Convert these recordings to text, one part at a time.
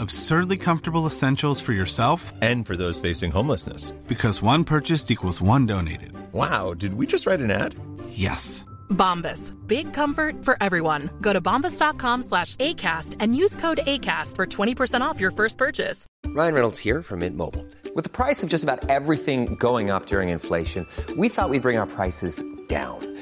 Absurdly comfortable essentials for yourself And for those facing homelessness. because one purchased equals one donated. Wow, did we just write an ad? Yes. Bombas. Big comfort for everyone. Go to bombas.com slash ACAST and use code ACAST for 20% off your first purchase. Ryan Reynolds here from Mint Mobile. With the price of just about everything going up during inflation, we thought we'd bring our prices down.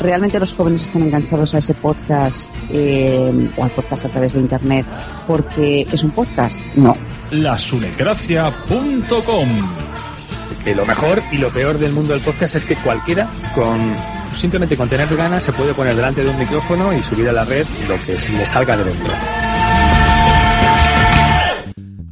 ¿Realmente los jóvenes están enganchados a ese podcast eh, o al podcast a través de Internet porque es un podcast? No. lasunecracia.com Que lo mejor y lo peor del mundo del podcast es que cualquiera con simplemente con tener ganas se puede poner delante de un micrófono y subir a la red lo que se le salga de dentro.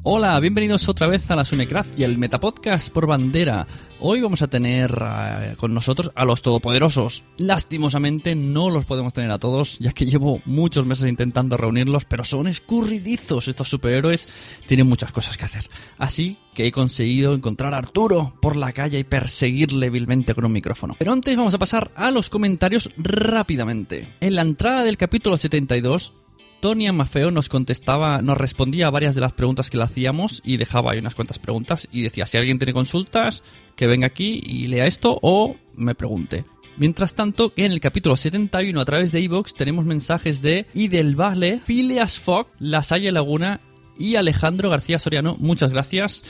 Hola, bienvenidos otra vez a la Sunecracia, el Metapodcast por bandera. Hoy vamos a tener eh, con nosotros a los todopoderosos. Lastimosamente no los podemos tener a todos, ya que llevo muchos meses intentando reunirlos, pero son escurridizos estos superhéroes, tienen muchas cosas que hacer. Así que he conseguido encontrar a Arturo por la calle y perseguirle vilmente con un micrófono. Pero antes vamos a pasar a los comentarios rápidamente. En la entrada del capítulo 72 Tonia Mafeo nos contestaba, nos respondía a varias de las preguntas que le hacíamos y dejaba ahí unas cuantas preguntas y decía, si alguien tiene consultas, que venga aquí y lea esto o me pregunte. Mientras tanto, en el capítulo 71 a través de iVoox tenemos mensajes de Idel Valle, Phileas Fogg, La Salle Laguna y Alejandro García Soriano. Muchas gracias.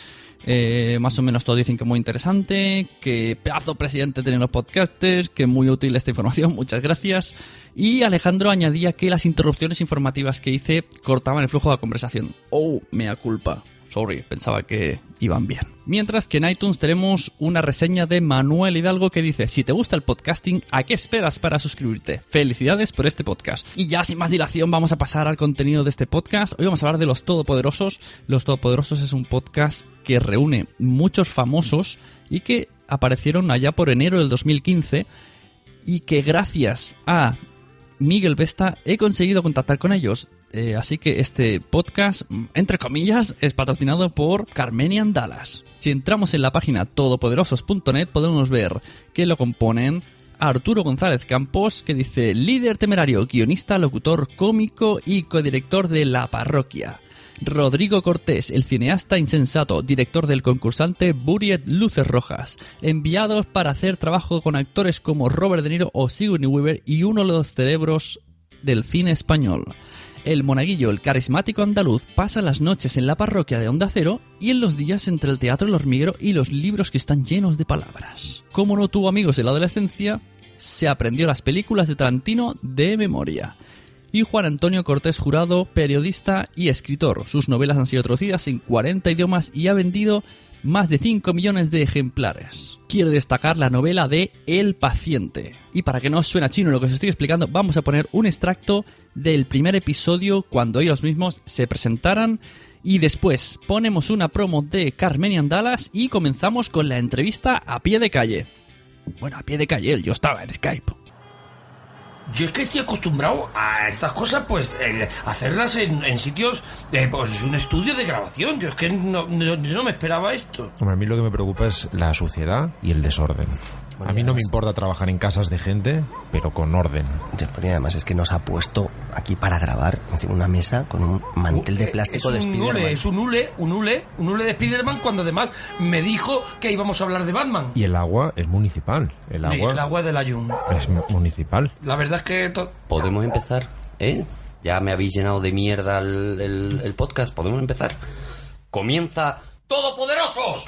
Eh, más o menos todos dicen que muy interesante, que pedazo presidente tienen los podcasters, que muy útil esta información, muchas gracias. Y Alejandro añadía que las interrupciones informativas que hice cortaban el flujo de la conversación. Oh, mea culpa. Sorry, pensaba que iban bien. Mientras que en iTunes tenemos una reseña de Manuel Hidalgo que dice, si te gusta el podcasting, ¿a qué esperas para suscribirte? Felicidades por este podcast. Y ya sin más dilación vamos a pasar al contenido de este podcast. Hoy vamos a hablar de Los Todopoderosos. Los Todopoderosos es un podcast que reúne muchos famosos y que aparecieron allá por enero del 2015 y que gracias a Miguel Vesta he conseguido contactar con ellos. Eh, así que este podcast, entre comillas, es patrocinado por Carmenian Dallas. Si entramos en la página todopoderosos.net podemos ver que lo componen Arturo González Campos, que dice líder temerario, guionista, locutor, cómico y codirector de La Parroquia. Rodrigo Cortés, el cineasta insensato, director del concursante Buried Luces Rojas, enviados para hacer trabajo con actores como Robert De Niro o Sigourney Weaver y uno de los cerebros del cine español. El monaguillo, el carismático andaluz, pasa las noches en la parroquia de Onda Cero y en los días entre el teatro El Hormiguero y los libros que están llenos de palabras. Como no tuvo amigos en la adolescencia, se aprendió las películas de Tarantino de memoria. Y Juan Antonio Cortés Jurado, periodista y escritor. Sus novelas han sido traducidas en 40 idiomas y ha vendido más de 5 millones de ejemplares. Quiero destacar la novela de El paciente. Y para que no os suene chino lo que os estoy explicando, vamos a poner un extracto del primer episodio cuando ellos mismos se presentaran y después ponemos una promo de Carmenian Dallas y comenzamos con la entrevista a pie de calle. Bueno, a pie de calle, yo estaba en Skype. Yo es que estoy acostumbrado a estas cosas, pues, hacerlas en, en sitios, de, pues, un estudio de grabación. Yo es que no me esperaba esto. Hombre, a mí lo que me preocupa es la suciedad y el desorden. A mí no me importa trabajar en casas de gente, pero con orden. Y además es que nos ha puesto aquí para grabar encima una mesa con un mantel de plástico es de un Spiderman. hule, es un hule, un hule, un hule de Spiderman cuando además me dijo que íbamos a hablar de Batman. Y el agua es municipal. El agua el agua de la Jun. es municipal. La verdad es que... to- ¿Podemos empezar? ¿Eh? Ya me habéis llenado de mierda el, el- el podcast. ¿Podemos empezar? Comienza Todopoderosos.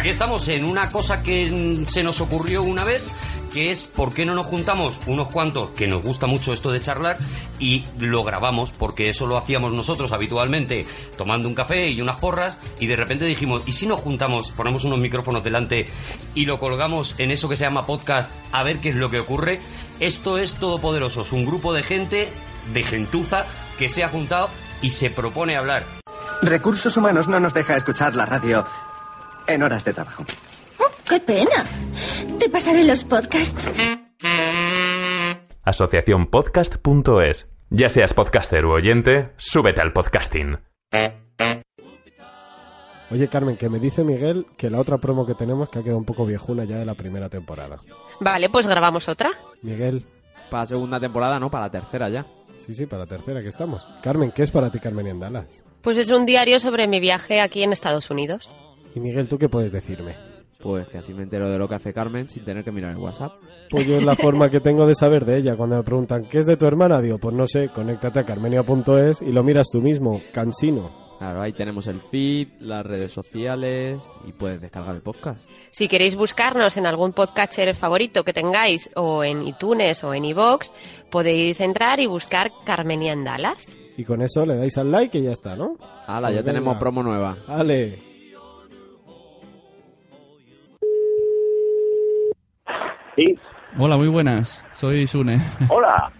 Aquí estamos en una cosa que mm, se nos ocurrió una vez, que es por qué no nos juntamos unos cuantos, que nos gusta mucho esto de charlar, y lo grabamos, porque eso lo hacíamos nosotros habitualmente, tomando un café y unas porras, y de repente dijimos, ¿y si nos juntamos, ponemos unos micrófonos delante y lo colgamos en eso que se llama podcast, a ver qué es lo que ocurre? Esto es Todopoderosos, un grupo de gente, de gentuza, que se ha juntado y se propone hablar. Recursos Humanos no nos deja escuchar la radio en horas de trabajo. ¡Qué pena! Te pasaré los podcasts. Asociaciónpodcast.es. Ya seas podcaster u oyente, súbete al podcasting. Oye, Carmen, que me dice Miguel que la otra promo que tenemos que ha quedado un poco viejuna ya de la primera temporada. Vale, pues grabamos otra. Miguel. Para la segunda temporada, no, para la tercera ya. Sí, sí, para la tercera que estamos. Carmen, ¿qué es para ti Carmen en Dallas? Pues es un diario sobre mi viaje aquí en Estados Unidos. Y Miguel, ¿tú qué puedes decirme? Pues que así me entero de lo que hace Carmen sin tener que mirar el WhatsApp. Pues yo es la forma que tengo de saber de ella. Cuando me preguntan, ¿qué es de tu hermana? Digo, pues no sé, conéctate a carmenia.es y lo miras tú mismo, cansino. Claro, ahí tenemos el feed, las redes sociales y puedes descargar el podcast. Si queréis buscarnos en algún podcatcher favorito que tengáis, o en iTunes o en iVoox, podéis entrar y buscar Carmenia en Dallas. Y con eso le dais al like y ya está, ¿no? Hala, Pues ya tenemos venga. promo nueva. Vale. Sí. Hola, muy buenas. Soy Sune. Hola.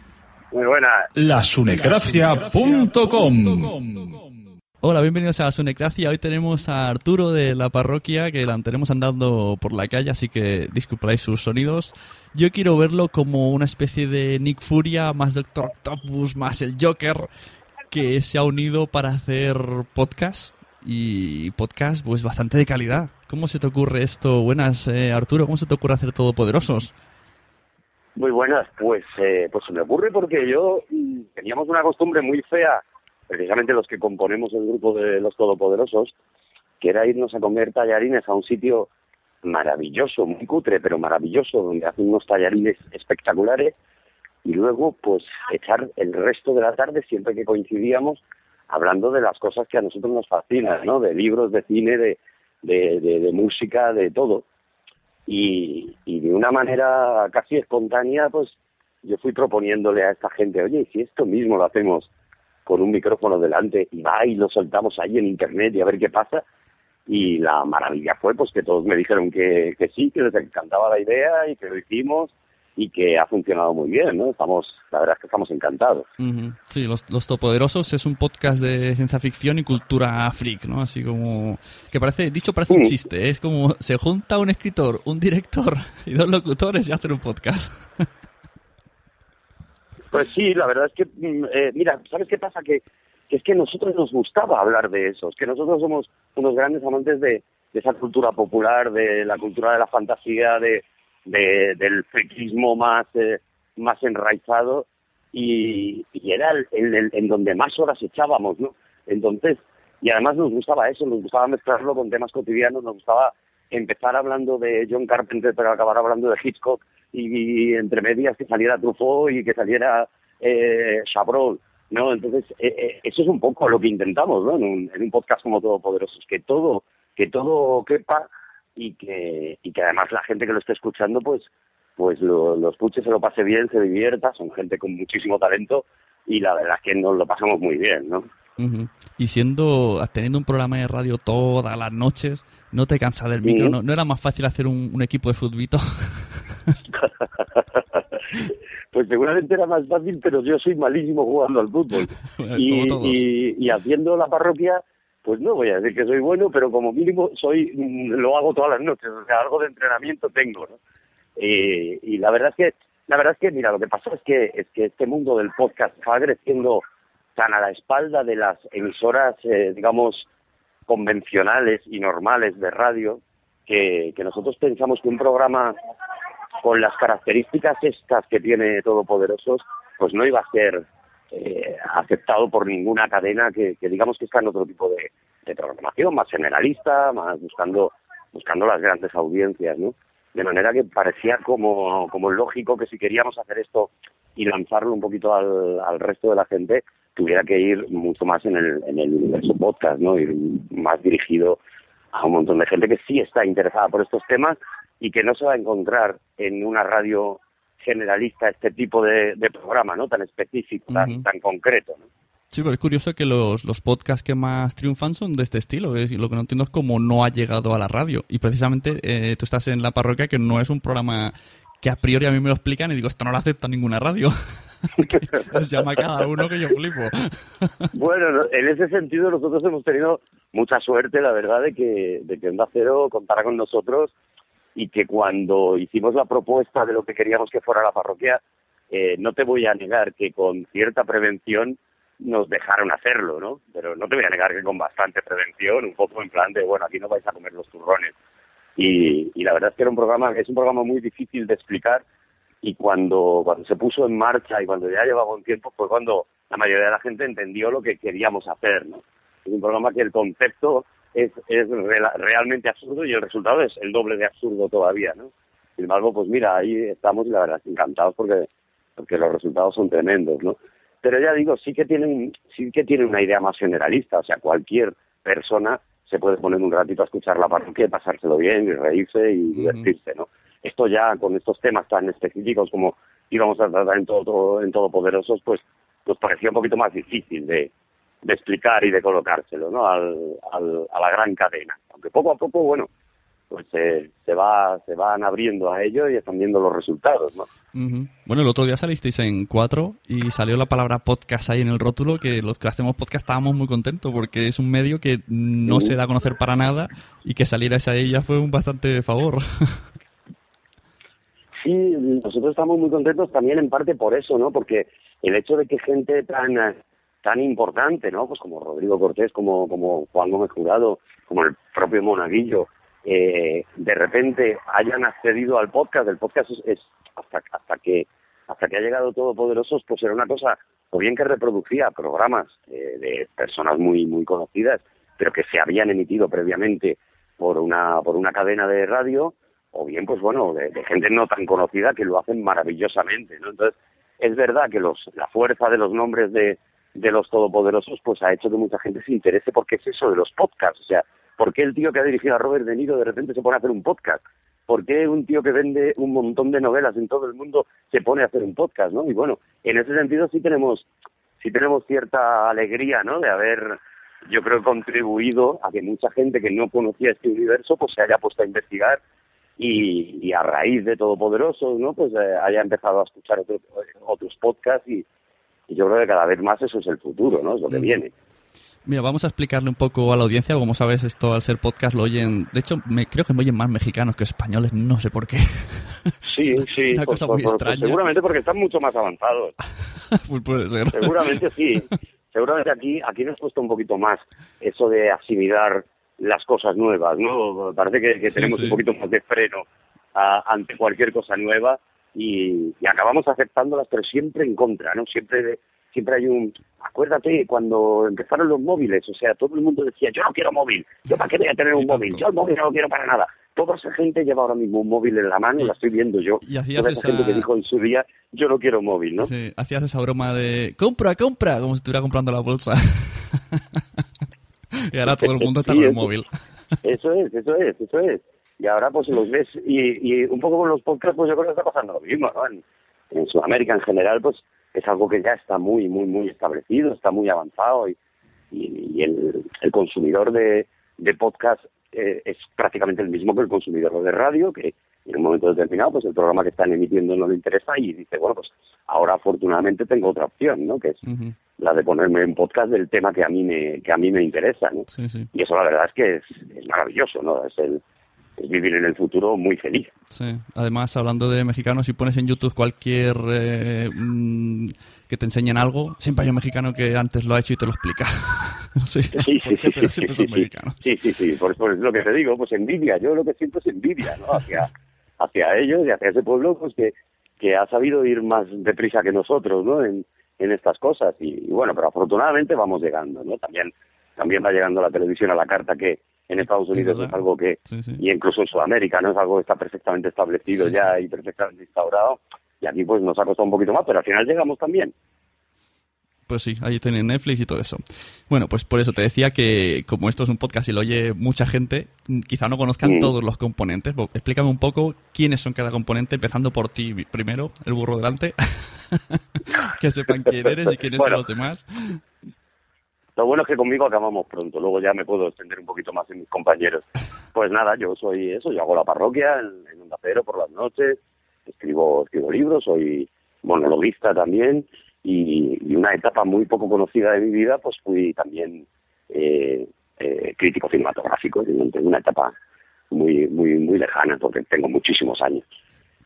Muy buena. Lasunecracia.com Hola, bienvenidos a Sunecracia. Hoy tenemos a Arturo de la parroquia, que la tenemos andando por la calle, así que disculparéis sus sonidos. Yo quiero verlo como una especie de Nick Furia, más Doctor Octopus, más el Joker, que se ha unido para hacer podcast. Y podcast, pues bastante de calidad. ¿Cómo se te ocurre esto? Buenas, eh, Arturo, ¿cómo se te ocurre hacer Todopoderosos? Muy buenas, pues, eh, pues se me ocurre porque yo mm, teníamos una costumbre muy fea, precisamente los que componemos el grupo de los Todopoderosos, que era irnos a comer tallarines a un sitio maravilloso, muy cutre, pero maravilloso, donde hacen unos tallarines espectaculares y luego pues echar el resto de la tarde, siempre que coincidíamos, hablando de las cosas que a nosotros nos fascinan, ¿no? De libros, de cine, de, de, de, de música, de todo. Y, y de una manera casi espontánea, pues yo fui proponiéndole a esta gente, oye, ¿y si esto mismo lo hacemos con un micrófono delante y va y lo soltamos ahí en internet y a ver qué pasa? Y la maravilla fue pues que todos me dijeron que, que sí, que les encantaba la idea y que lo hicimos y que ha funcionado muy bien, ¿no? Estamos, la verdad es que estamos encantados. Sí, Los, Los Todopoderosos es un podcast de ciencia ficción y cultura freak, ¿no? Así como... Que parece, dicho parece un chiste, ¿eh? es como se junta un escritor, un director y dos locutores y hacen un podcast. Pues sí, la verdad es que, mm, eh, mira, ¿sabes qué pasa? Que, que es que a nosotros nos gustaba hablar de eso, es que nosotros somos unos grandes amantes de, de esa cultura popular, de la cultura de la fantasía, de, de- del friquismo más, eh, más enraizado y, y era el, el- en donde más horas echábamos, ¿no? Entonces, y además nos gustaba eso, nos gustaba mezclarlo con temas cotidianos, nos gustaba empezar hablando de John Carpenter pero acabar hablando de Hitchcock y, y entre medias que saliera Truffaut y que saliera eh, Chabrol, ¿no? Entonces, eh, eh, eso es un poco lo que intentamos, ¿no? En un, en un podcast como Todopoderosos, que todo, que todo quepa y que, y que además la gente que lo esté escuchando, pues, pues lo, lo escuche, se lo pase bien, se divierta, son gente con muchísimo talento y la verdad es que nos lo pasamos muy bien, ¿no? Ujú. Y siendo, teniendo un programa de radio todas las noches, no te cansas del micro, Sí. ¿no, no era más fácil hacer un, un equipo de futbito? Pues seguramente era más fácil, pero yo soy malísimo jugando al fútbol. y, y haciendo la parroquia, pues no voy a decir que soy bueno, pero como mínimo soy lo hago todas las noches, o sea, algo de entrenamiento tengo, ¿no? Eh, y la verdad es que, la verdad es que, mira, lo que pasa es que, es que este mundo del podcast va creciendo tan a la espalda de las emisoras, eh, digamos, convencionales y normales de radio, que, que nosotros pensamos que un programa con las características estas que tiene Todopoderosos, pues no iba a ser eh, aceptado por ninguna cadena que, que digamos que está en otro tipo de, programación, más generalista, más buscando buscando las grandes audiencias, ¿no? De manera que parecía como, como lógico que si queríamos hacer esto y lanzarlo un poquito al, al resto de la gente, tuviera que ir mucho más en el, en el universo podcast, ¿no? Ir más dirigido a un montón de gente que sí está interesada por estos temas y que no se va a encontrar en una radio generalista este tipo de, de programa, ¿no? Tan específico, tan, tan concreto, ¿no? Sí, pero es curioso que los, los podcasts que más triunfan son de este estilo. ¿ves? Y lo que no entiendo es cómo no ha llegado a la radio. Y precisamente eh, tú estás en la parroquia que no es un programa que a priori a mí me lo explican y digo, esto no lo acepta ninguna radio. Nos llama cada uno que yo flipo. Bueno, no, en ese sentido nosotros hemos tenido mucha suerte, la verdad, de que, de que Onda Cero contara con nosotros y que cuando hicimos la propuesta de lo que queríamos que fuera la parroquia, eh, no te voy a negar que con cierta prevención nos dejaron hacerlo, ¿no? Pero no te voy a negar que con bastante prevención, un poco en plan de, bueno, aquí no vais a comer los turrones. Y, y la verdad es que era un programa, es un programa muy difícil de explicar y cuando, cuando se puso en marcha y cuando ya llevaba un tiempo fue cuando la mayoría de la gente entendió lo que queríamos hacer, ¿no? Es un programa que el concepto es, es rela- realmente absurdo y el resultado es el doble de absurdo todavía, ¿no? Sin embargo, pues mira, ahí estamos y la verdad encantados porque, porque los resultados son tremendos, ¿no? Pero ya digo, sí que tienen, sí que tienen una idea más generalista, o sea, cualquier persona se puede poner un ratito a escuchar la parroquia y pasárselo bien y reírse y divertirse, ¿no? Esto ya con estos temas tan específicos como íbamos a tratar en todo, en Todopoderosos, pues nos parecía un poquito más difícil de, de explicar y de colocárselo, ¿no? Al, al- a la gran cadena. Aunque poco a poco, bueno, pues se, se va se van abriendo a ello y están viendo los resultados, ¿no? Bueno, el otro día salisteis en cuatro y salió la palabra podcast ahí en el rótulo, que los que hacemos podcast estábamos muy contentos porque es un medio que no se da a conocer para nada y que salierais a ella fue un bastante favor. Sí, nosotros estamos muy contentos también en parte por eso, ¿no? Porque el hecho de que gente tan tan importante, ¿no? Pues como Rodrigo Cortés, como como Juan Gómez Jurado, como el propio Monaguillo, eh, de repente hayan accedido al podcast. El podcast es, es, hasta, hasta que hasta que ha llegado Todopoderosos, pues era una cosa, o bien que reproducía programas eh, de personas muy muy conocidas, pero que se habían emitido previamente por una por una cadena de radio, o bien, pues bueno, de, de gente no tan conocida que lo hacen maravillosamente, ¿no? Entonces, es verdad que los, la fuerza de los nombres de, de los todopoderosos pues ha hecho que mucha gente se interese porque es eso de los podcasts. O sea, ¿por qué el tío que ha dirigido a Robert De Niro de repente se pone a hacer un podcast? ¿Por qué un tío que vende un montón de novelas en todo el mundo se pone a hacer un podcast, no? Y bueno, en ese sentido sí tenemos sí tenemos cierta alegría, ¿no? De haber, yo creo, contribuido a que mucha gente que no conocía este universo pues se haya puesto a investigar y, y a raíz de Todopoderosos, ¿no? Pues eh, haya empezado a escuchar otro- otros podcasts y, y yo creo que cada vez más eso es el futuro, ¿no? Es lo que viene. Mira, vamos a explicarle un poco a la audiencia. Como sabes, esto al ser podcast lo oyen. De hecho, me, creo que me oyen más mexicanos que españoles, no sé por qué. Sí, sí, Una cosa muy extraña. seguramente porque están mucho más avanzados. Pues puede ser. Seguramente sí. Seguramente aquí, aquí nos cuesta un poquito más eso de asimilar las cosas nuevas, ¿no? Parece que, que Sí, tenemos sí. un poquito más de freno a- ante cualquier cosa nueva y, y acabamos aceptándolas, pero siempre en contra, ¿no? Siempre, siempre hay un... Acuérdate cuando empezaron los móviles, o sea, todo el mundo decía, yo no quiero móvil, yo para qué voy a tener un móvil, yo el móvil no lo quiero para nada. Toda esa gente lleva ahora mismo un móvil en la mano, la estoy viendo yo. Y hacías Toda esa esa- gente que dijo en su día, yo no quiero móvil, ¿no? Sí, hacías esa broma de compra, compra, como si estuviera comprando la bolsa. y ahora todo el mundo está Sí, con el móvil. Eso es, eso es, eso es. Y ahora pues los ves, y, y un poco con los podcasts, pues yo creo que está pasando lo mismo, ¿no? En, en Sudamérica en general, pues es algo que ya está muy, muy, muy establecido, está muy avanzado y, y, y el, el consumidor de, de podcast eh, es prácticamente el mismo que el consumidor de radio, que en un momento determinado, pues el programa que están emitiendo no le interesa y dice, bueno, pues ahora afortunadamente tengo otra opción, ¿no? Que es la de ponerme en podcast del tema que a mí me, que a mí me interesa, ¿no? Sí, sí. Y eso la verdad es que es, es maravilloso, ¿no? Es, el, vivir en el futuro muy feliz. Sí. Además, hablando de mexicanos, si pones en YouTube cualquier eh, mm, que te enseñen algo, siempre hay un mexicano que antes lo ha hecho y te lo explica. no sé, Sí, sí, sí, sí, sí, sí. mexicanos. Sí, sí, sí, por, por lo que te digo, pues envidia, yo lo que siento es envidia, ¿no? Hacia, hacia ellos y hacia ese pueblo, pues que, que ha sabido ir más deprisa que nosotros, ¿no? En, en estas cosas y, y bueno, pero afortunadamente vamos llegando, ¿no? También, también va llegando la televisión a la carta que en Estados Unidos es algo que, y incluso en Sudamérica, ¿no? Es algo que está perfectamente establecido Sí, ya y perfectamente instaurado y aquí pues nos ha costado un poquito más, pero al final llegamos también. Pues sí, ahí tienen Netflix y todo eso. Bueno, pues por eso te decía que como esto es un podcast y lo oye mucha gente, quizá no conozcan Mm. todos los componentes. Explícame un poco quiénes son cada componente, empezando por ti primero, el burro delante. que sepan quién eres y quiénes Bueno. son los demás. Lo bueno es que conmigo acabamos pronto, luego ya me puedo extender un poquito más en mis compañeros. Pues nada, yo soy eso, yo hago la parroquia en, en Onda Cero por las noches, escribo, escribo libros, soy monologuista también y, y una etapa muy poco conocida de mi vida, pues fui también eh, eh, crítico cinematográfico, una etapa muy, muy, muy lejana porque tengo muchísimos años.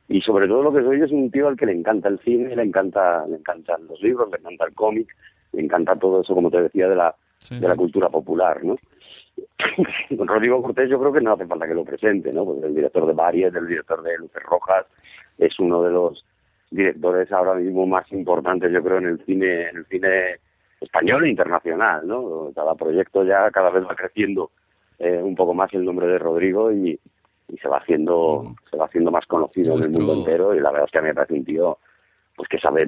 Y sobre todo lo que soy es un tío al que le encanta el cine, le encanta, le encantan los libros, le encanta el cómic, le encanta todo eso, como te decía, de la, de la cultura popular, ¿no? Con Rodrigo Cortés yo creo que no hace falta que lo presente, ¿no? Porque el director de Variet, el director de Luces Rojas, es uno de los directores ahora mismo más importantes, yo creo, en el cine, en el cine español e internacional, ¿no? Cada proyecto ya cada vez va creciendo eh, un poco más el nombre de Rodrigo y, y se va haciendo se va haciendo más conocido en el mundo entero y la verdad es que a mí me parece un tío pues que sabe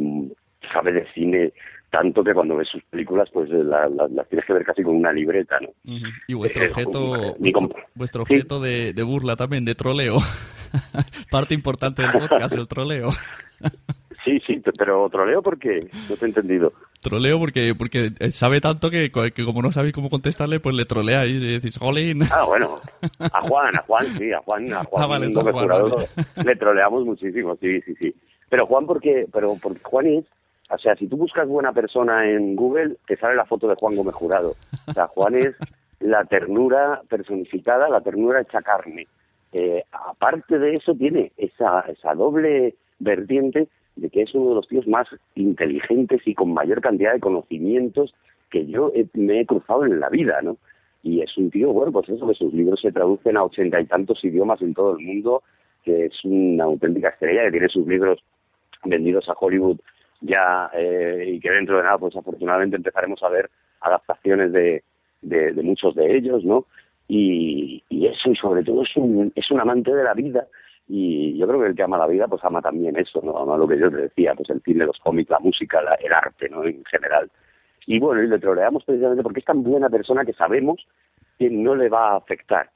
sabe de cine tanto que cuando ves sus películas pues la- la- las tienes que ver casi con una libreta, ¿no? Y vuestro Eh, objeto, vuestro, objeto de, de burla también, de troleo. Parte importante del podcast, el troleo. Sí, sí, pe- pero troleo porque no te he entendido. Troleo porque, porque sabe tanto que, que como no sabéis cómo contestarle, pues le troleáis y decís, jolín. Ah, bueno, a Juan, a Juan, sí, a Juan, a Juan, Ah, vale, Gómez San Juan, Jurado, vale. le troleamos muchísimo, sí, sí, sí. Pero Juan, porque, pero porque Juan es, o sea, si tú buscas buena persona en Google, te sale la foto de Juan Gómez Jurado. O sea, Juan es la ternura personificada, la ternura hecha carne. Eh, aparte de eso, tiene esa, esa doble vertiente de que es uno de los tíos más inteligentes y con mayor cantidad de conocimientos que yo he- me he cruzado en la vida, ¿no? Y es un tío, bueno, pues eso, que sus libros se traducen a ochenta y tantos idiomas en todo el mundo, que es una auténtica estrella, que tiene sus libros vendidos a Hollywood ya eh, y que dentro de nada, pues afortunadamente empezaremos a ver adaptaciones de, de, muchos de ellos, ¿no? Y, y eso, y sobre todo es un, es un amante de la vida y yo creo que el que ama la vida pues ama también eso, ¿no? Ama lo que yo te decía, pues el cine, los cómics, la música, la- el arte, ¿no? En general. Y bueno, y le troleamos precisamente porque es tan buena persona que sabemos que no le va a afectar,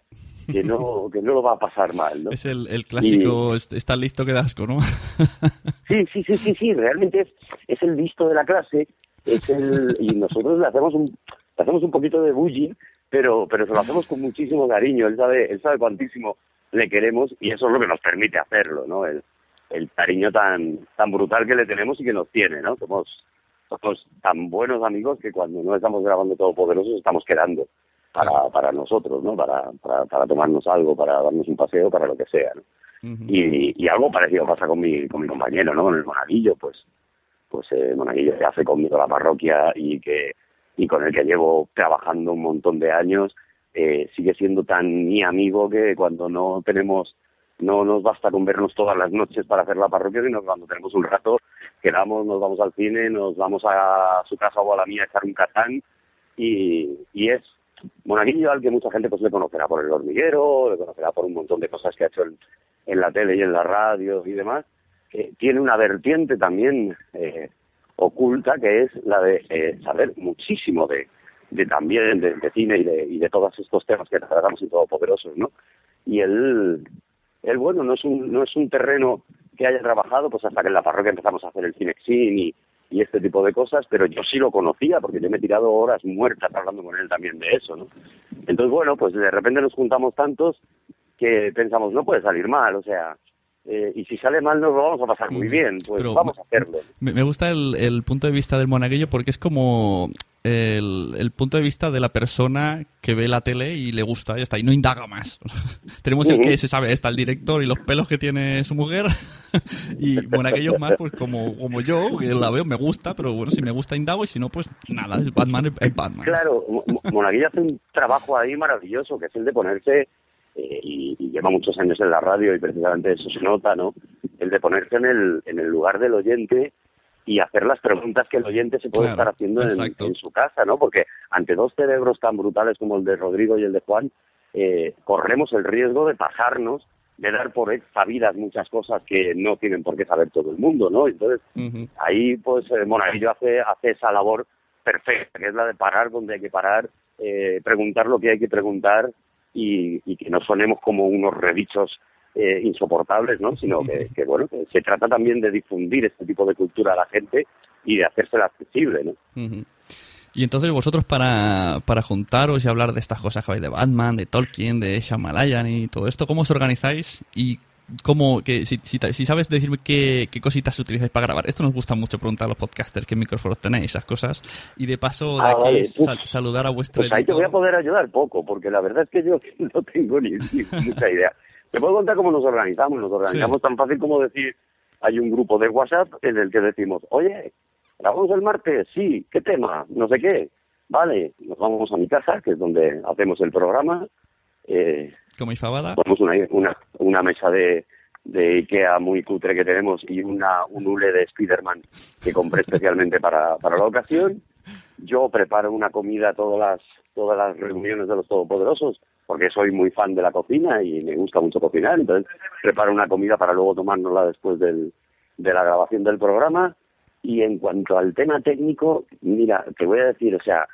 que no, que no lo va a pasar mal, ¿no? Es el, el clásico, est- está listo que da asco, ¿no? Sí, sí, sí, sí, sí, realmente es, es el listo de la clase, es el, y nosotros le hacemos un, le hacemos un poquito de bullying, pero, pero se lo hacemos con muchísimo cariño, él sabe, él sabe cuantísimo le queremos y eso es lo que nos permite hacerlo, ¿no? El, el cariño tan, tan brutal que le tenemos y que nos tiene, ¿no? Somos, somos tan buenos amigos que cuando no estamos grabando Todopoderosos estamos quedando para, para nosotros, ¿no? Para, para, para tomarnos algo, para darnos un paseo, para lo que sea, ¿no? y, y algo parecido pasa con mi, con mi compañero, ¿no? Con el monaguillo, pues, pues eh, monaguillo que hace conmigo la parroquia y que y con el que llevo trabajando un montón de años, eh, sigue siendo tan mi amigo que cuando no tenemos, no nos basta con vernos todas las noches para hacer la parroquia, sino cuando tenemos un rato, quedamos, nos vamos al cine, nos vamos a su casa o a la mía a echar un catán y, y es monaguillo al que mucha gente pues le conocerá por el hormiguero, le conocerá por un montón de cosas que ha hecho en, la tele y en la radio y demás, que tiene una vertiente también eh, oculta que es la de eh, saber muchísimo de, también de, de cine y de, y de todos estos temas que tratamos en Todopoderosos, ¿no? Y él, él, bueno, no es un, no es un terreno que haya trabajado, pues hasta que en la parroquia empezamos a hacer el Cinexin y, y este tipo de cosas, pero yo sí lo conocía porque yo me he tirado horas muertas hablando con él también de eso, ¿no? Entonces, bueno, pues de repente nos juntamos tantos que pensamos, no puede salir mal, o sea, eh, y si sale mal nos lo vamos a pasar muy bien, pues Pero vamos a hacerlo. Me, gusta el, el punto de vista del monaguillo porque es como el, el punto de vista de la persona que ve la tele y le gusta, ya está, y no indaga más. Tenemos el que se sabe, está el director y los pelos que tiene su mujer, y monaguillo es más, pues como, como yo, que la veo, me gusta, pero bueno, si me gusta indago y si no, pues nada, es Batman, es- Batman. Claro, Mo- Mo- Monaguillo hace un trabajo ahí maravilloso, que es el de ponerse, eh, y, y lleva muchos años en la radio y precisamente eso se nota, ¿no? El de ponerse en el, en el lugar del oyente y hacer las preguntas que el oyente se puede Claro, estar haciendo en, su casa, ¿no? Porque ante dos cerebros tan brutales como el de Rodrigo y el de Juan, eh, corremos el riesgo de pasarnos, de dar por sabidas muchas cosas que no tienen por qué saber todo el mundo, ¿no? Entonces, ahí pues eh, Monaguillo hace, hace esa labor perfecta, que es la de parar donde hay que parar, eh, preguntar lo que hay que preguntar y, y que no sonemos como unos redichos eh, insoportables, ¿no? Sino que, que, bueno, que se trata también de difundir este tipo de cultura a la gente y de hacérsela accesible, ¿no? Y entonces vosotros para, para juntaros y hablar de estas cosas que habéis de Batman, de Tolkien, de Shyamalan y todo esto, ¿cómo os organizáis? Y cómo, que, si, si, si sabes decirme qué, qué cositas utilizáis para grabar. Esto nos gusta mucho preguntar a los podcasters qué micrófonos tenéis, esas cosas. Y de paso, de Ah, aquí, vale. sal- saludar a vuestro Pues ahí te voy a poder ayudar poco, porque la verdad es que yo no tengo ni, ni mucha idea. Te puedo contar cómo nos organizamos. Nos organizamos tan fácil como decir, hay un grupo de WhatsApp en el que decimos, oye, ¿grabamos el martes? Sí, ¿qué tema? No sé qué. Vale, nos vamos a mi casa, que es donde hacemos el programa. Eh, Como fabada. ponemos una, una, una mesa de, de Ikea muy cutre que tenemos y una, un hule de Spiderman que compré especialmente para, para la ocasión. Yo preparo una comida todas las, todas las reuniones de los Todopoderosos porque soy muy fan de la cocina y me gusta mucho cocinar. Entonces preparo una comida para luego tomárnosla después del, de la grabación del programa. Y en cuanto al tema técnico, mira, te voy a decir, o sea,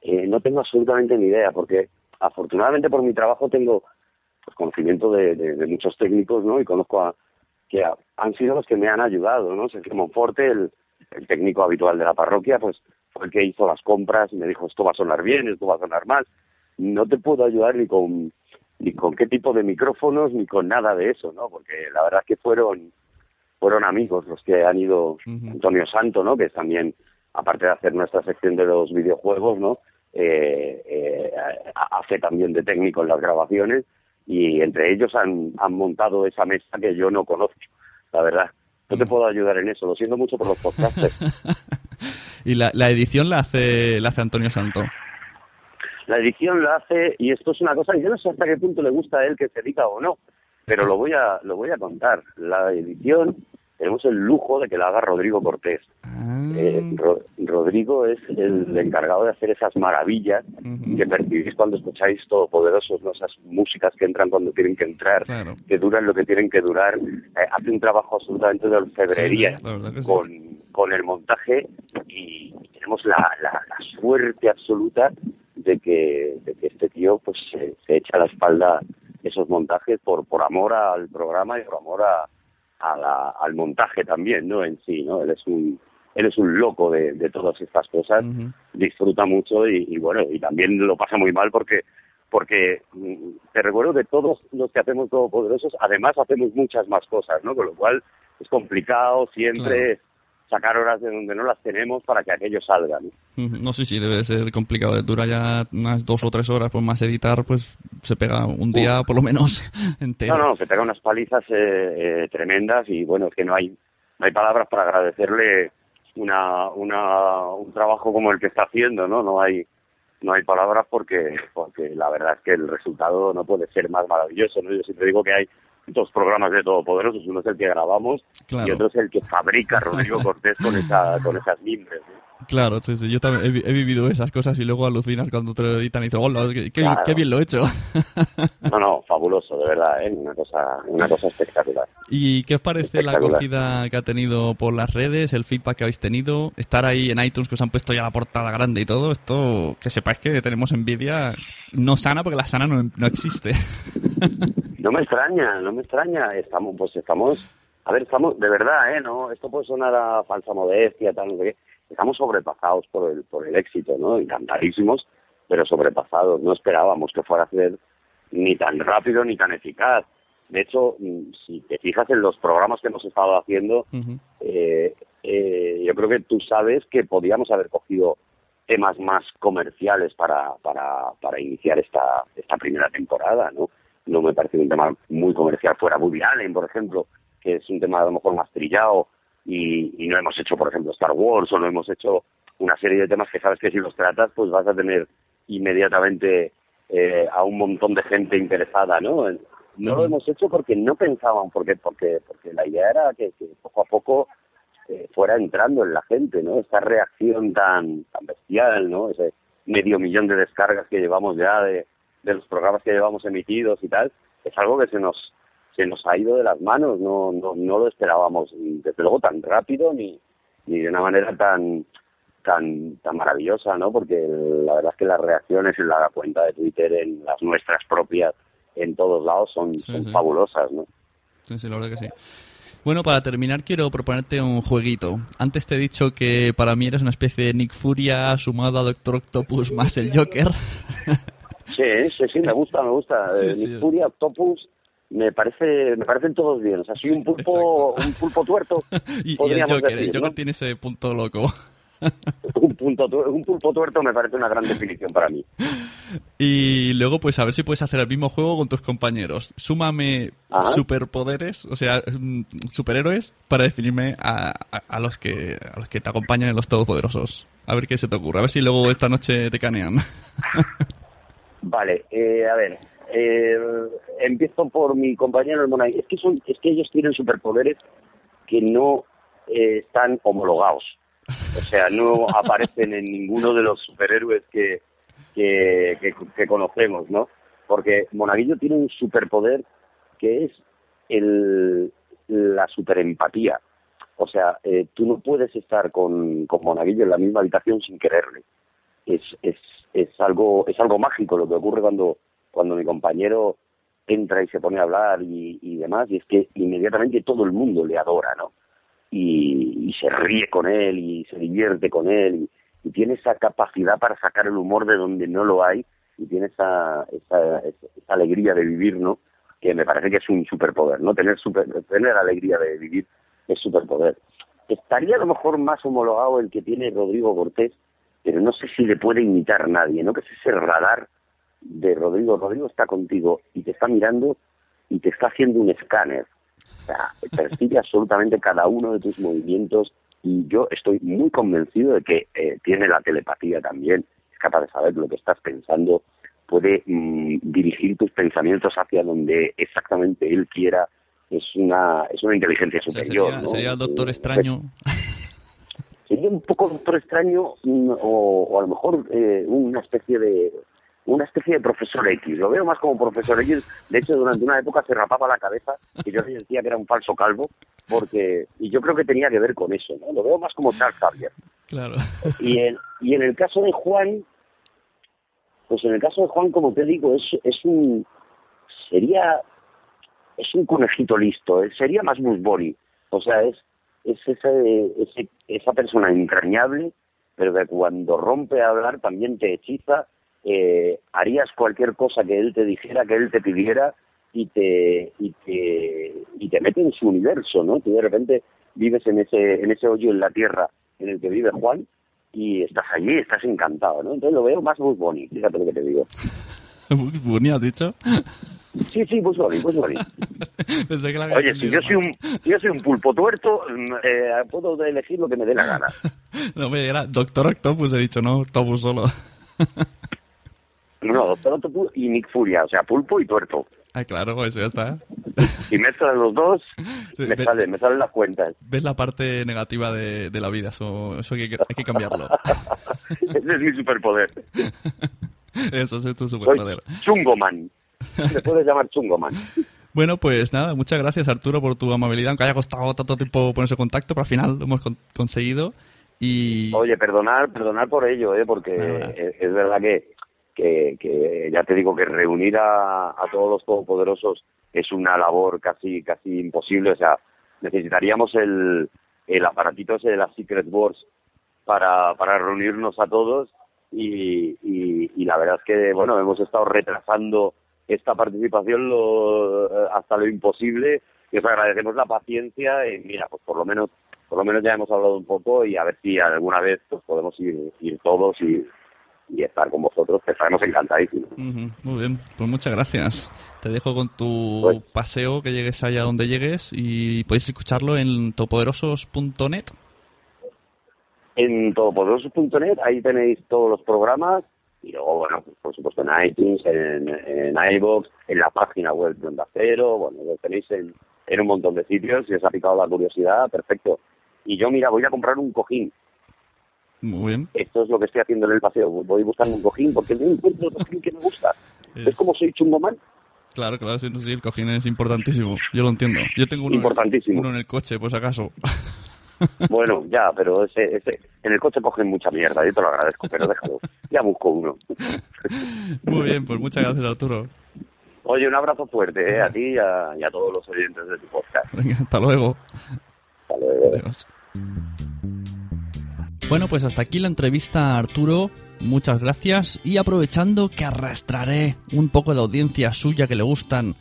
eh, no tengo absolutamente ni idea porque afortunadamente por mi trabajo tengo pues, conocimiento de, muchos técnicos, ¿no? Y conozco a que han sido los que me han ayudado, ¿no? Sergio Monforte, el, el técnico habitual de la parroquia, pues fue el que hizo las compras y me dijo esto va a sonar bien, esto va a sonar mal. No te puedo ayudar ni con ni con qué tipo de micrófonos ni con nada de eso, ¿no? Porque la verdad es que fueron fueron amigos los que han ido Antonio Santo, ¿no? Que es también aparte de hacer nuestra sección de los videojuegos, ¿no? Eh, eh, hace también de técnico en las grabaciones y entre ellos han, han montado esa mesa que yo no conozco, la verdad. No te puedo ayudar en eso, lo siento mucho por los podcasters. Y la, la edición la hace, la hace Antonio Santo. La edición la hace, y esto es una cosa que yo no sé hasta qué punto le gusta a él que se diga o no, pero lo voy a lo voy a contar. La edición tenemos el lujo de que la haga Rodrigo Cortés. Eh, Ro- Rodrigo es el encargado de hacer esas maravillas que percibís cuando escucháis Todopoderosos, ¿no? esas músicas que entran cuando tienen que entrar, que duran lo que tienen que durar. Eh, hace un trabajo absolutamente de orfebrería Sí, sí. con, con el montaje y tenemos la, la, la suerte absoluta de que, de que este tío pues se, se echa a la espalda esos montajes por, por amor al programa y por amor a, a la- al montaje también, ¿no? En sí, ¿no? Él es un, él es un loco de, de todas estas cosas, disfruta mucho y, y bueno, y también lo pasa muy mal porque porque mm, te recuerdo que todos los que hacemos Todopoderosos, además hacemos muchas más cosas, ¿no? Con lo cual es complicado siempre sacar horas de donde no las tenemos para que aquello salga, ¿no? Sé si debe de ser complicado. Dura ya unas dos o tres horas, pues más editar, pues se pega un día por lo menos entero. No, no, se pega unas palizas eh, eh, tremendas y bueno, es que no hay, no hay palabras para agradecerle una, una, un trabajo como el que está haciendo, ¿no? No hay, no hay palabras porque, porque la verdad es que el resultado no puede ser más maravilloso, ¿no? Yo siempre digo que hay dos programas de Todopoderosos, uno es el que grabamos Claro. y otro es el que fabrica Rodrigo Cortés con, esa, con esas mimbres. Claro, sí, sí, yo también he, vi- he vivido esas cosas y luego alucinas cuando te lo editan y dices, hola, qué, qué- Claro. qué bien lo he hecho. No, no, fabuloso, de verdad, ¿eh? Una cosa, una cosa espectacular. ¿Y qué os parece la acogida que ha tenido por las redes, el feedback que habéis tenido? Estar ahí en iTunes que os han puesto ya la portada grande y todo, esto, que sepáis que tenemos envidia no sana porque la sana no, no existe. No me extraña, no me extraña. Estamos, pues estamos, a ver, estamos, de verdad, ¿eh? No, esto puede sonar a falsa modestia, tal, no sé qué. Estamos sobrepasados por el, por el éxito, ¿no? Encantadísimos, pero sobrepasados. No esperábamos que fuera a ser ni tan rápido ni tan eficaz. De hecho, mm, si te fijas en los programas que hemos estado haciendo, eh, eh, yo creo que tú sabes que podíamos haber cogido temas más comerciales para, para, para iniciar esta, esta primera temporada, ¿no? No me parece un tema muy comercial fuera Woody Allen, por ejemplo, que es un tema a lo mejor más trillado y, y no hemos hecho, por ejemplo, Star Wars o no hemos hecho una serie de temas que sabes que si los tratas, pues vas a tener inmediatamente eh, a un montón de gente interesada, ¿no? No lo hemos hecho porque no pensaban, porque porque porque la idea era que, que poco a poco eh, fuera entrando en la gente, ¿no? Esta reacción tan tan bestial, ¿no? Ese medio millón de descargas que llevamos ya de, de los programas que llevamos emitidos y tal, es algo que se nos se nos ha ido de las manos, no no, no lo esperábamos desde luego tan rápido ni ni de una manera tan tan tan maravillosa, ¿no? Porque la verdad es que las reacciones en la cuenta de Twitter, en las nuestras propias, en todos lados son, son sí. fabulosas, ¿no? Sí, sí, la verdad que sí. Bueno, para terminar quiero proponerte un jueguito. Antes te he dicho que para mí eres una especie de Nick Furia sumado a Doctor Octopus más el Joker. Sí, sí, sí, me gusta, me gusta. Sí, Eh. Nick Fury, Octopus, me parece, me parecen todos bien. O sea, soy un pulpo, un pulpo tuerto, Y, y el Joker, el decir, Joker ¿no? tiene ese punto loco. Un, punto un pulpo tuerto me parece una gran definición para mí. Y luego, pues a ver si puedes hacer el mismo juego con tus compañeros. Súmame Ajá. superpoderes, o sea, mm, superhéroes, para definirme a, a- a los que a los que te acompañan en los todopoderosos. A ver qué se te ocurre. A ver si luego esta noche te canean. Vale, eh, a ver, eh, empiezo por mi compañero el Monay. Es que, son, es que ellos tienen superpoderes que no eh, están homologados. O sea, no aparecen en ninguno de los superhéroes que, que, que, que conocemos, ¿no? Porque Monaguillo tiene un superpoder que es el, la superempatía. O sea, eh, tú no puedes estar con, con Monaguillo en la misma habitación sin quererle es, es, es algo es algo mágico lo que ocurre cuando cuando mi compañero entra y se pone a hablar y, y demás y es que inmediatamente todo el mundo le adora no y, y se ríe con él y se divierte con él y, tiene esa capacidad para sacar el humor de donde no lo hay y tiene esa, esa, esa, esa alegría de vivir no que me parece que es un superpoder no tener super, tener alegría de vivir es superpoder. Estaría a lo mejor más homologado el que tiene Rodrigo Cortés pero no sé si le puede imitar nadie, ¿no? Que es ese radar de Rodrigo. Rodrigo está contigo y te está mirando y te está haciendo un escáner. O sea, percibe absolutamente cada uno de tus movimientos y yo estoy muy convencido de que eh, tiene la telepatía también. Es capaz de saber lo que estás pensando puede mm, dirigir tus pensamientos hacia donde exactamente él quiera. Es una, es una inteligencia O sea, superior. sería, ¿no? sería el Doctor Eh, Extraño. sería un poco doctor extraño mm, o, o a lo mejor eh, una especie de una especie de profesor X lo veo más como profesor X de hecho durante una época se rapaba la cabeza y yo decía que era un falso calvo porque y yo creo que tenía que ver con eso ¿no? lo veo más como Charles Xavier Claro. y en, y en el caso de Juan pues en el caso de Juan como te digo es es un sería es un conejito listo eh, sería más Bunny o sea es es ese, ese- esa persona entrañable, pero que cuando rompe a hablar también te hechiza, eh, harías cualquier cosa que él te dijera, que él te pidiera y te, y te, y te mete en su universo, ¿no? Tú de repente vives en ese, en ese hoyo en la tierra en el que vive Juan y estás allí, estás encantado, ¿no? Entonces lo veo más Bugs Bunny, fíjate lo que te digo. Bunny, has dicho. Sí, sí, Bugs Bunny. Pensé que la había Oye, si yo soy un, yo soy un pulpo tuerto, mm, eh, puedo elegir lo que me dé la gana. No, me era Doctor Octopus, he dicho, no, Octopus solo. No, Doctor Octopus y Nick Furia, o sea, pulpo y tuerto. Ah, claro, eso ya está. Si mezclas los dos, me ve- salen, me salen las cuentas. Ves la parte negativa de, de la vida, eso, eso hay, que, hay que cambiarlo. Ese es mi superpoder. Eso es tu superpoder. Chungoman. Me puedes llamar Chungoman. Bueno, pues nada, muchas gracias Arturo por tu amabilidad, aunque haya costado tanto tiempo ponerse en contacto, pero al final lo hemos con- conseguido. Y Oye, perdonar, perdonar por ello, ¿eh? porque es, es verdad que, que, que ya te digo que reunir a, a todos los todopoderosos es una labor casi casi imposible. O sea, necesitaríamos el, el aparatito ese de las Secret Wars para, para reunirnos a todos y, y, y la verdad es que, bueno, hemos estado retrasando esta participación lo, hasta lo imposible y os agradecemos la paciencia y mira, pues por lo menos por lo menos ya hemos hablado un poco y a ver si alguna vez pues podemos ir, ir todos y, y estar con vosotros, que estaremos encantadísimos. Muy bien, pues muchas gracias. Te dejo con tu Pues- paseo, que llegues allá donde llegues y podéis escucharlo en topoderosos.net. En todopoderosos.net ahí tenéis todos los programas y luego, bueno, pues, por supuesto en iTunes, en, en iVoox, en la página web de Onda Cero, bueno, lo tenéis en, en un montón de sitios, si os ha picado la curiosidad, perfecto. Y yo, mira, voy a comprar un cojín. Muy bien. Esto es lo que estoy haciendo en el paseo. Voy buscando un cojín porque no encuentro el cojín que me gusta. Es, como soy chungoman. Claro, claro, sí, sí, el cojín es importantísimo. Yo lo entiendo. Yo tengo uno, Importantísimo. uno en el coche, por si acaso. Bueno, ya, pero ese, ese, en el coche cogen mucha mierda, yo te lo agradezco, pero déjalo. Ya busco uno. Muy bien, pues muchas gracias, Arturo. Oye, un abrazo fuerte ¿eh? a ti y a, y a todos los oyentes de tu podcast. Venga, hasta luego. Hasta luego. Adiós. Bueno, pues hasta aquí la entrevista a Arturo. Muchas gracias. Y aprovechando que arrastraré un poco de audiencia suya que le gustan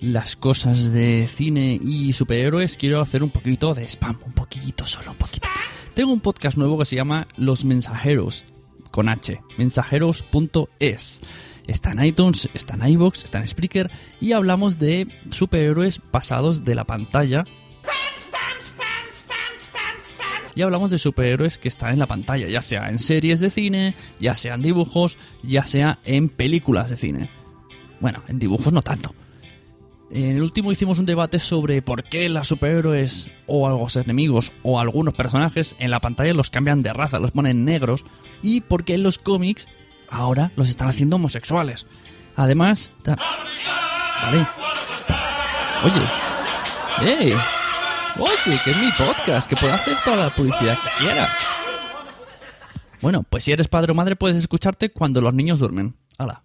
las cosas de cine y superhéroes, quiero hacer un poquito de spam. Un poquito, solo un poquito. Tengo un podcast nuevo que se llama Los Mensajeros, con H, mensajeros.es. Está en iTunes, está en iVoox, está en Spreaker y hablamos de superhéroes pasados de la pantalla y hablamos de superhéroes que están en la pantalla, ya sea en series de cine, ya sea en dibujos, ya sea en películas de cine. Bueno, en dibujos no tanto. En el último hicimos un debate sobre por qué los superhéroes o los enemigos o algunos personajes en la pantalla los cambian de raza, los ponen negros y por qué en los cómics ahora los están haciendo homosexuales. Además, vale. Oye, ¡eh! Oye, que es mi podcast, que puedo hacer toda la publicidad que quiera. Bueno, pues si eres padre o madre puedes escucharte cuando los niños duermen. Hala.